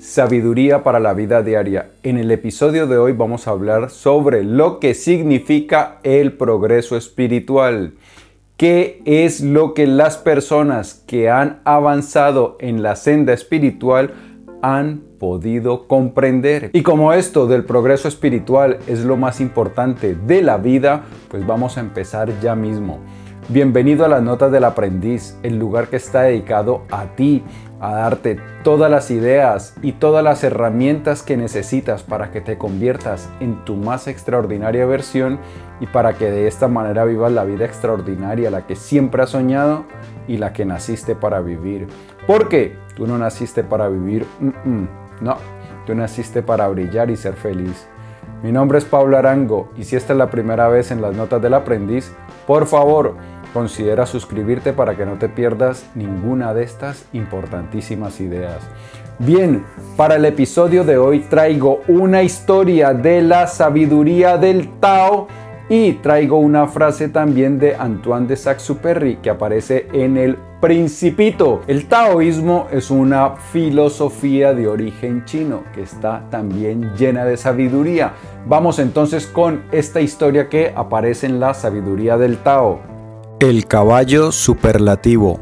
Sabiduría para la vida diaria. En el episodio de hoy vamos a hablar sobre lo que significa el progreso espiritual. ¿Qué es lo que las personas que han avanzado en la senda espiritual han podido comprender? Y como esto del progreso espiritual es lo más importante de la vida, pues vamos a empezar ya mismo. Bienvenido a las Notas del Aprendiz, el lugar que está dedicado a ti, a darte todas las ideas y todas las herramientas que necesitas para que te conviertas en tu más extraordinaria versión y para que de esta manera vivas la vida extraordinaria, la que siempre has soñado y la que naciste para vivir. Porque tú no naciste para vivir, no, tú naciste para brillar y ser feliz. Mi nombre es Pablo Arango y si esta es la primera vez en las Notas del Aprendiz, por favor, Considera suscribirte para que no te pierdas ninguna de estas importantísimas ideas. Bien, para el episodio de hoy traigo una historia de la sabiduría del Tao y traigo una frase también de Antoine de Saint-Exupéry que aparece en el Principito. El taoísmo es una filosofía de origen chino que está también llena de sabiduría. Vamos entonces con esta historia que aparece en la sabiduría del Tao. El caballo superlativo.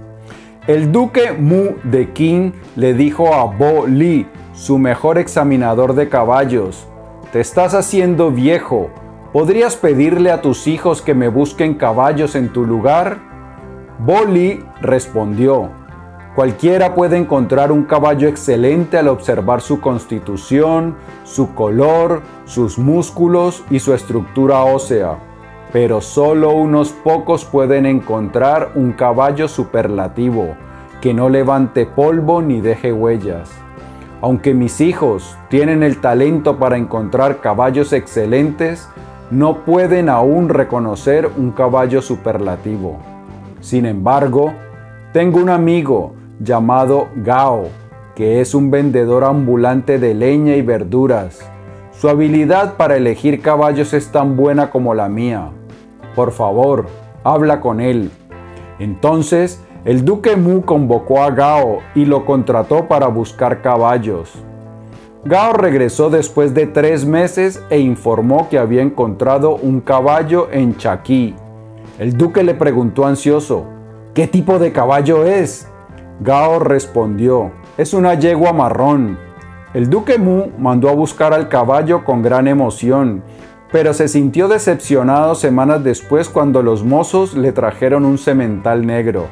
El duque Mu de Qin le dijo a Bo Li, su mejor examinador de caballos, Te estás haciendo viejo. ¿Podrías pedirle a tus hijos que me busquen caballos en tu lugar? Bo Li respondió, Cualquiera puede encontrar un caballo excelente al observar su constitución, su color, sus músculos y su estructura ósea pero solo unos pocos pueden encontrar un caballo superlativo, que no levante polvo ni deje huellas. Aunque mis hijos tienen el talento para encontrar caballos excelentes, no pueden aún reconocer un caballo superlativo. Sin embargo, tengo un amigo llamado Gao, que es un vendedor ambulante de leña y verduras. Su habilidad para elegir caballos es tan buena como la mía. Por favor, habla con él. Entonces el duque Mu convocó a Gao y lo contrató para buscar caballos. Gao regresó después de tres meses e informó que había encontrado un caballo en Chaquí. El duque le preguntó ansioso, ¿qué tipo de caballo es? Gao respondió, es una yegua marrón. El duque Mu mandó a buscar al caballo con gran emoción pero se sintió decepcionado semanas después cuando los mozos le trajeron un semental negro.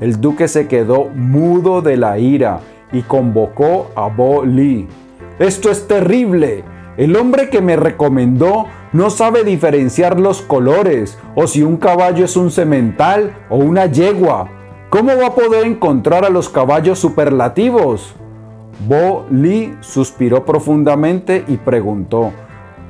El duque se quedó mudo de la ira y convocó a Bo Li. Esto es terrible. El hombre que me recomendó no sabe diferenciar los colores o si un caballo es un semental o una yegua. ¿Cómo va a poder encontrar a los caballos superlativos? Bo Li suspiró profundamente y preguntó,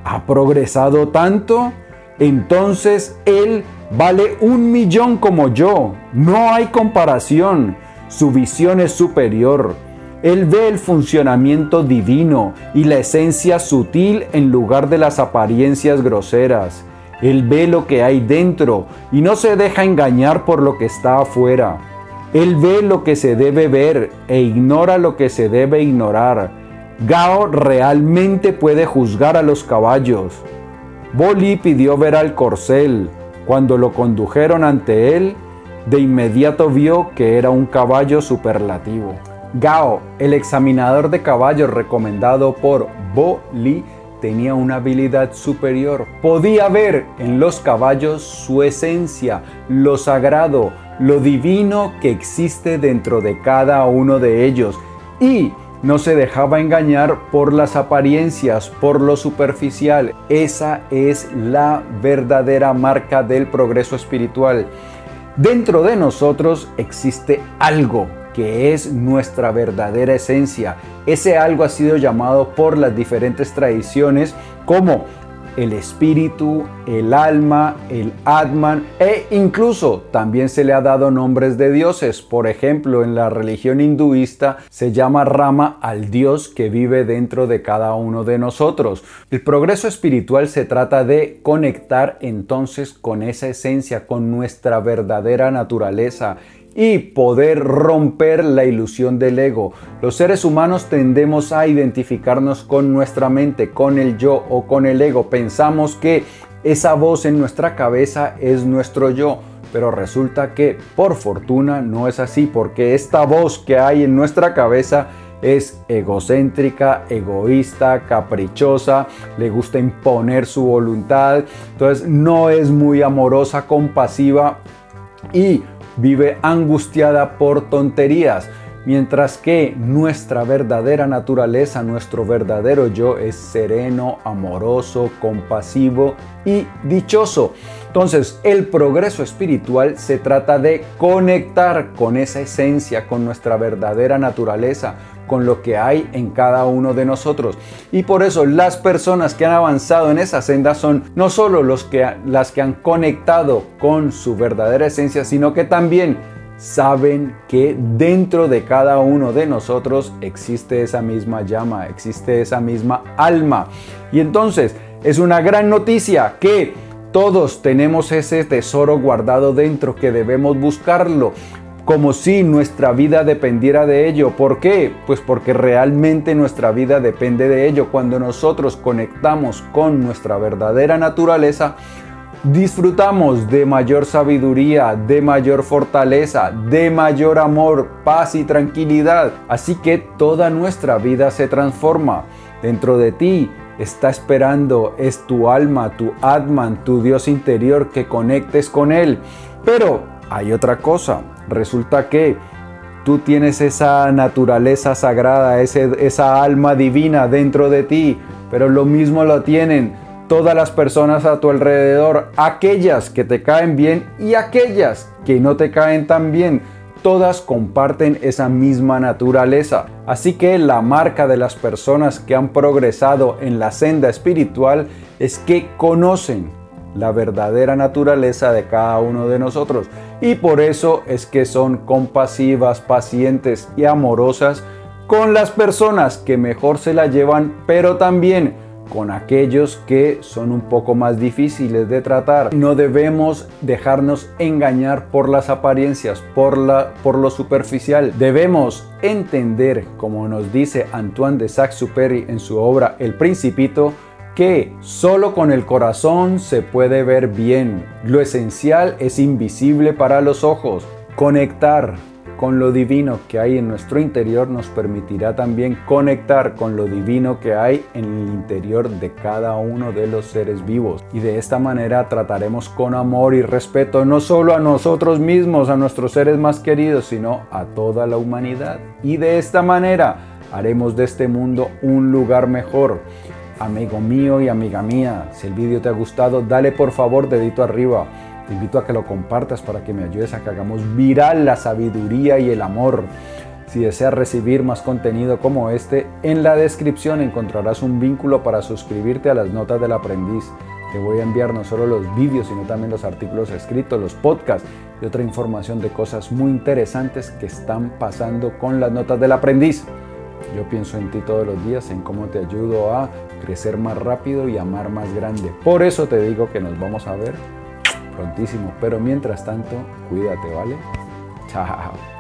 ha progresado tanto, entonces Él vale un millón como yo. No hay comparación. Su visión es superior. Él ve el funcionamiento divino y la esencia sutil en lugar de las apariencias groseras. Él ve lo que hay dentro y no se deja engañar por lo que está afuera. Él ve lo que se debe ver e ignora lo que se debe ignorar Gao realmente puede juzgar a los caballos. Boli pidió ver al corcel. Cuando lo condujeron ante él, de inmediato vio que era un caballo superlativo. Gao, el examinador de caballos recomendado por Bo Li, tenía una habilidad superior. Podía ver en los caballos su esencia, lo sagrado, lo divino que existe dentro de cada uno de ellos y no se dejaba engañar por las apariencias, por lo superficial. Esa es la verdadera marca del progreso espiritual. Dentro de nosotros existe algo que es nuestra verdadera esencia. Ese algo ha sido llamado por las diferentes tradiciones como el espíritu, el alma, el Atman e incluso también se le ha dado nombres de dioses. Por ejemplo, en la religión hinduista se llama Rama al dios que vive dentro de cada uno de nosotros. El progreso espiritual se trata de conectar entonces con esa esencia, con nuestra verdadera naturaleza y poder romper la ilusión del ego. Los seres humanos tendemos a identificarnos con nuestra mente, con el yo o con el ego. Pensamos que esa voz en nuestra cabeza es nuestro yo. Pero resulta que por fortuna no es así, porque esta voz que hay en nuestra cabeza es egocéntrica, egoísta, caprichosa, le gusta imponer su voluntad, entonces no es muy amorosa, compasiva y vive angustiada por tonterías. Mientras que nuestra verdadera naturaleza, nuestro verdadero yo es sereno, amoroso, compasivo y dichoso. Entonces, el progreso espiritual se trata de conectar con esa esencia, con nuestra verdadera naturaleza, con lo que hay en cada uno de nosotros. Y por eso las personas que han avanzado en esa senda son no solo los que, las que han conectado con su verdadera esencia, sino que también saben que dentro de cada uno de nosotros existe esa misma llama, existe esa misma alma. Y entonces es una gran noticia que todos tenemos ese tesoro guardado dentro que debemos buscarlo como si nuestra vida dependiera de ello. ¿Por qué? Pues porque realmente nuestra vida depende de ello. Cuando nosotros conectamos con nuestra verdadera naturaleza, disfrutamos de mayor sabiduría, de mayor fortaleza, de mayor amor, paz y tranquilidad. Así que toda nuestra vida se transforma. Dentro de ti está esperando, es tu alma, tu Atman, tu Dios interior que conectes con Él. Pero hay otra cosa, resulta que tú tienes esa naturaleza sagrada, esa alma divina dentro de ti, pero lo mismo lo tienen todas las personas a tu alrededor, aquellas que te caen bien y aquellas que no te caen tan bien. Todas comparten esa misma naturaleza. Así que la marca de las personas que han progresado en la senda espiritual es que conocen la verdadera naturaleza de cada uno de nosotros. Y por eso es que son compasivas, pacientes y amorosas con las personas que mejor se la llevan, pero también con aquellos que son un poco más difíciles de tratar. No debemos dejarnos engañar por las apariencias, por, la, por lo superficial. Debemos entender, como nos dice Antoine de Saint-Exupéry en su obra El Principito, que solo con el corazón se puede ver bien. Lo esencial es invisible para los ojos. Conectar con lo divino que hay en nuestro interior nos permitirá también conectar con lo divino que hay en el interior de cada uno de los seres vivos. Y de esta manera trataremos con amor y respeto no solo a nosotros mismos, a nuestros seres más queridos, sino a toda la humanidad. Y de esta manera haremos de este mundo un lugar mejor. Amigo mío y amiga mía, si el vídeo te ha gustado, dale por favor dedito arriba te invito a que lo compartas para que me ayudes a que hagamos viral la sabiduría y el amor. Si deseas recibir más contenido como este, en la descripción encontrarás un vínculo para suscribirte a las notas del aprendiz. Te voy a enviar no solo los vídeos, sino también los artículos escritos, los podcasts y otra información de cosas muy interesantes que están pasando con las notas del aprendiz. Yo pienso en ti todos los días, en cómo te ayudo a crecer más rápido y amar más grande. Por eso te digo que nos vamos a ver prontísimo. Pero mientras tanto, cuídate, ¿vale? Chao.